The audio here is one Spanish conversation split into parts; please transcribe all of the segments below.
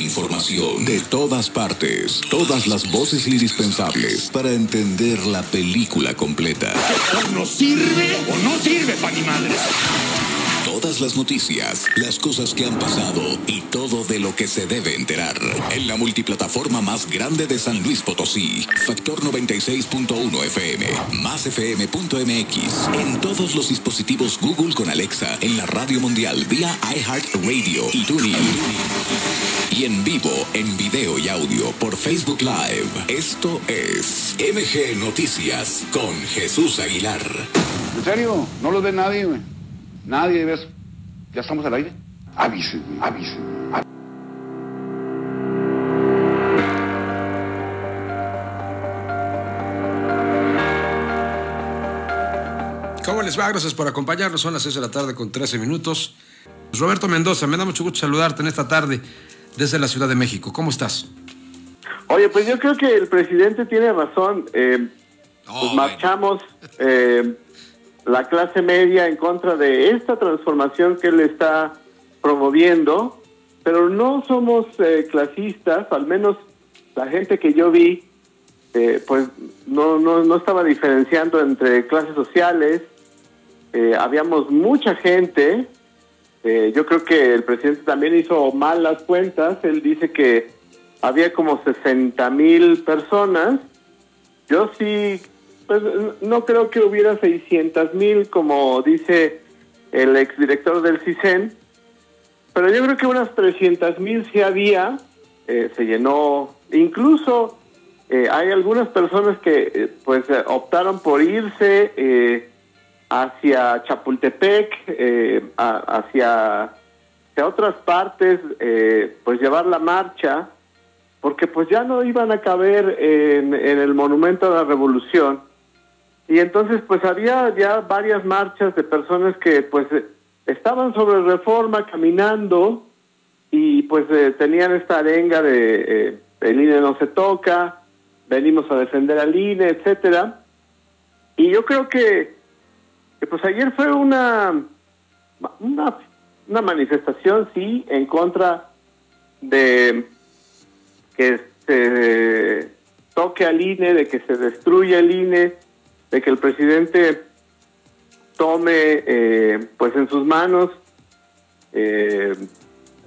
información de todas partes, todas las voces indispensables para entender la película completa. ¿No sirve o no sirve para mi madre? Todas las noticias, las cosas que han pasado y todo de lo que se debe enterar. En la multiplataforma más grande de San Luis Potosí, Factor 96.1 FM, más FM.mx, en todos los dispositivos Google con Alexa, en la radio mundial vía iHeartRadio y TuneIn. Y en vivo, en video y audio por Facebook Live. Esto es MG Noticias con Jesús Aguilar. ¿En serio? No lo ve nadie, güey. Nadie, ¿ves? ¿Ya estamos al aire? Avisen, avisen. ¿Cómo les va? Gracias por acompañarnos. Son las 6 de la tarde con 13 minutos. Roberto Mendoza, me da mucho gusto saludarte en esta tarde desde la Ciudad de México. ¿Cómo estás? Oye, pues yo creo que el presidente tiene razón. Eh, pues marchamos eh, la clase media en contra de esta transformación que él está promoviendo, pero no somos eh, clasistas, al menos la gente que yo vi, eh, pues no, no, no estaba diferenciando entre clases sociales, habíamos mucha gente, yo creo que el presidente también hizo mal las cuentas, él dice que había como 60 mil personas, yo sí pues no creo que hubiera 600 mil, como dice el exdirector del CISEN, pero yo creo que unas 300 mil sí había, eh, se llenó, incluso eh, hay algunas personas que eh, pues optaron por irse hacia Chapultepec, hacia, hacia, otras partes, pues llevar la marcha, porque pues ya no iban a caber en, en el Monumento a la Revolución y entonces pues había ya varias marchas de personas que pues estaban sobre reforma caminando y pues eh, tenían esta arenga de eh, el INE no se toca, venimos a defender al INE, etcétera. Y yo creo que, pues ayer fue una, una, una manifestación, sí, en contra de que se toque al INE, de que se destruya el INE, de que el presidente tome eh, pues en sus manos eh,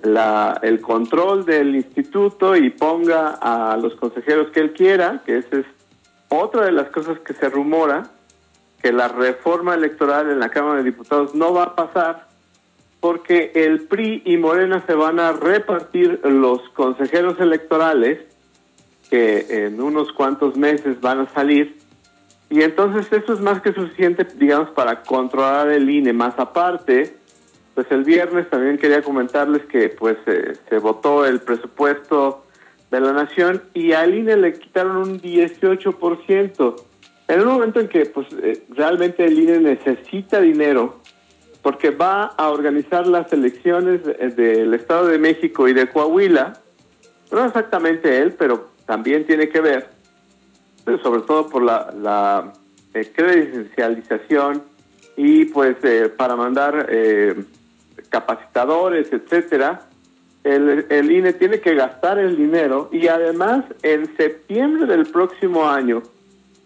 la, el control del instituto y ponga a los consejeros que él quiera, que esa es otra de las cosas que se rumora, que la reforma electoral en la Cámara de Diputados no va a pasar porque el PRI y Morena se van a repartir los consejeros electorales que en unos cuantos meses van a salir y entonces eso es más que suficiente, digamos, para controlar el INE. Más aparte, pues el viernes también quería comentarles que pues eh, se votó el presupuesto de la nación y al INE le quitaron un 18%. En un momento en que pues eh, realmente el INE necesita dinero porque va a organizar las elecciones del Estado de México y de Coahuila, no exactamente él, pero también tiene que ver sobre todo por la, la eh, credencialización y pues eh, para mandar eh, capacitadores, etcétera, el, el INE tiene que gastar el dinero y además en septiembre del próximo año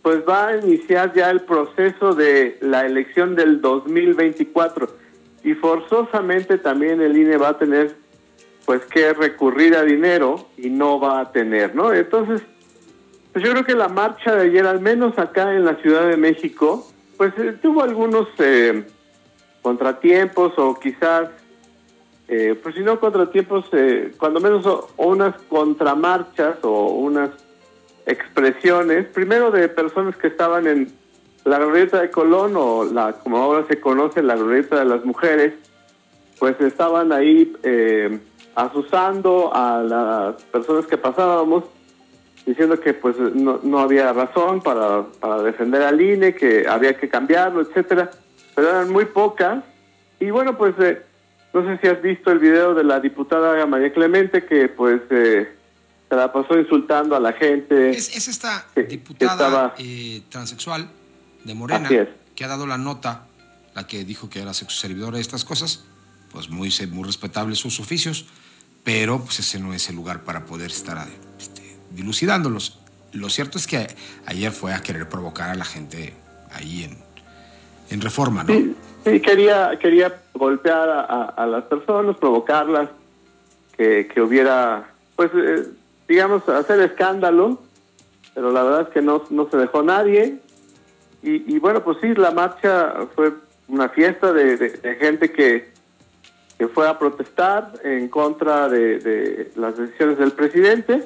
pues va a iniciar ya el proceso de la elección del 2024 y forzosamente también el INE va a tener pues que recurrir a dinero y no va a tener, ¿no? Entonces, pues yo creo que la marcha de ayer, al menos acá en la Ciudad de México, pues eh, tuvo algunos eh, contratiempos o quizás, eh, pues si no contratiempos, cuando menos unas contramarchas o unas expresiones, primero de personas que estaban en la glorieta de Colón o la como ahora se conoce la glorieta de las mujeres, pues estaban ahí asusando a las personas que pasábamos diciendo que pues no, no había razón para, para defender al INE, que había que cambiarlo, etcétera, pero eran muy pocas. Y bueno, pues eh, no sé si has visto el video de la diputada María Clemente que pues eh, se la pasó insultando a la gente. Es, esta diputada eh, transexual de Morena que ha dado la nota, la que dijo que era sexo servidora de estas cosas, pues muy, muy respetables sus oficios pero pues ese no es el lugar para poder estar este, dilucidándolos. Lo cierto es que ayer fue a querer provocar a la gente ahí en, en Reforma, ¿no? Sí, quería, quería golpear a, las personas, provocarlas, que, que hubiera, pues, eh, digamos, hacer escándalo, pero la verdad es que no, no se dejó nadie. Y, y bueno, pues sí, la marcha fue una fiesta de gente que, que fue a protestar en contra de, las decisiones del presidente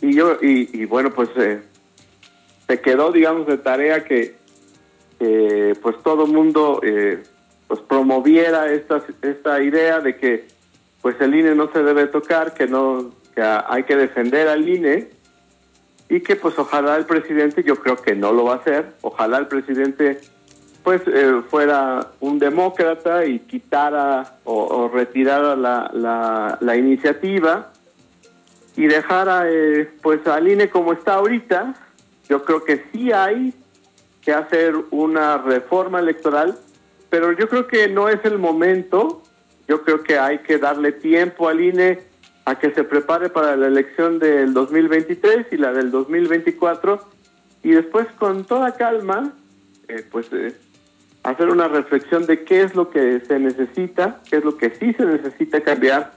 y yo y, bueno pues eh, se quedó digamos de tarea que pues todo mundo eh, pues promoviera esta esta idea de que pues el INE no se debe tocar que no que hay que defender al INE y que pues ojalá el presidente yo creo que no lo va a hacer ojalá el presidente pues fuera un demócrata y quitara o, retirara la, la, iniciativa y dejara eh, pues al INE como está ahorita, yo creo que sí hay que hacer una reforma electoral, pero yo creo que no es el momento, yo creo que hay que darle tiempo al INE a que se prepare para la elección del 2023 y la del 2024 y después con toda calma eh, pues eh, hacer una reflexión de qué es lo que se necesita, qué es lo que sí se necesita cambiar,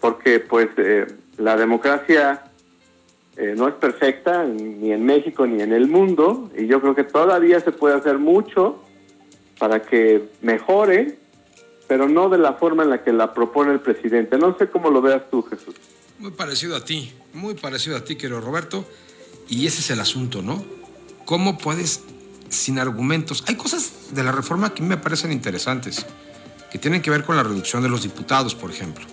porque pues eh, la democracia eh, no es perfecta ni en México ni en el mundo, y yo creo que todavía se puede hacer mucho para que mejore, pero no de la forma en la que la propone el presidente. No sé cómo lo veas tú, Jesús. Muy parecido a ti, muy parecido a ti, querido Roberto, y ese es el asunto, ¿no? ¿Cómo puedes sin argumentos. Hay cosas de la reforma que me parecen interesantes, que tienen que ver con la reducción de los diputados, por ejemplo.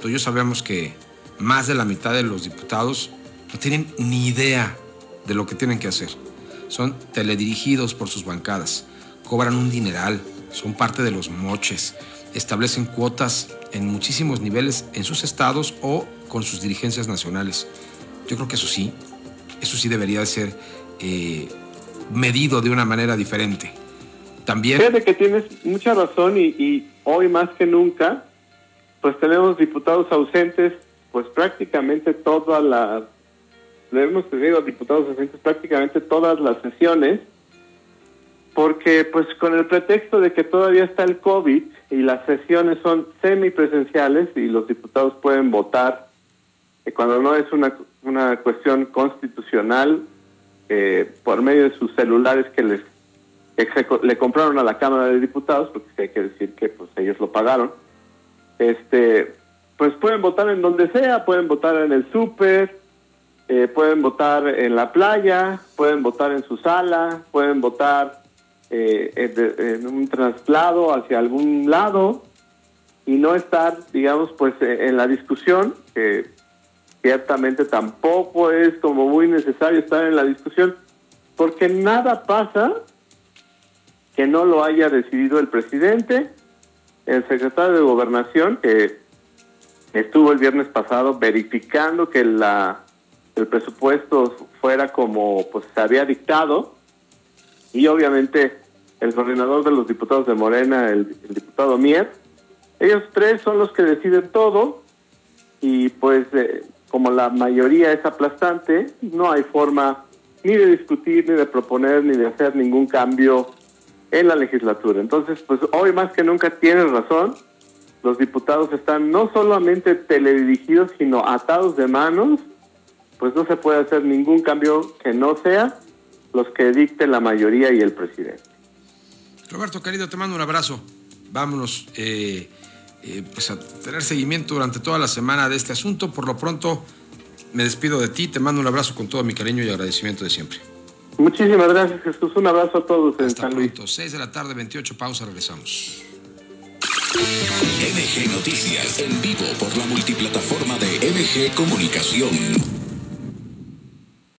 Todos sabemos que más de la mitad de los diputados no tienen ni idea de lo que tienen que hacer. Son teledirigidos por sus bancadas, cobran un dineral, son parte de los moches, establecen cuotas en muchísimos niveles en sus estados o con sus dirigencias nacionales. Yo creo que eso sí, eso sí debería de ser eh, medido de una manera diferente. También... Fíjate que tienes mucha razón y, hoy más que nunca, pues tenemos diputados ausentes, pues prácticamente todas las, hemos tenido diputados ausentes prácticamente todas las sesiones, porque pues con el pretexto de que todavía está el COVID y las sesiones son semipresenciales y los diputados pueden votar eh, cuando no es una, una cuestión constitucional eh, por medio de sus celulares que les le compraron a la Cámara de Diputados, porque hay que decir que pues ellos lo pagaron, este, pues pueden votar en donde sea, pueden votar en el súper, eh, pueden votar en la playa, pueden votar en su sala, pueden votar eh, en, un traslado hacia algún lado y no estar, digamos, pues en la discusión, que ciertamente tampoco es como muy necesario estar en la discusión, porque nada pasa que no lo haya decidido el presidente, el secretario de Gobernación, que estuvo el viernes pasado verificando que la el presupuesto fuera como pues se había dictado, y obviamente el coordinador de los diputados de Morena, el, diputado Mier, ellos tres son los que deciden todo, y pues eh, como la mayoría es aplastante, no hay forma ni de discutir, ni de proponer, ni de hacer ningún cambio en la legislatura. Entonces, pues hoy más que nunca tienes razón, los diputados están no solamente teledirigidos, sino atados de manos, pues no se puede hacer ningún cambio que no sea los que dicte la mayoría y el presidente. Roberto, querido, te mando un abrazo. Vámonos. Eh eh, pues a tener seguimiento durante toda la semana de este asunto. Por lo pronto, me despido de ti, te mando un abrazo con todo mi cariño y agradecimiento de siempre. Muchísimas gracias, Jesús. Un abrazo a todos. Hasta pronto. 6 de la tarde, 28 pausa, regresamos. MG Noticias en vivo por la multiplataforma de MG Comunicación.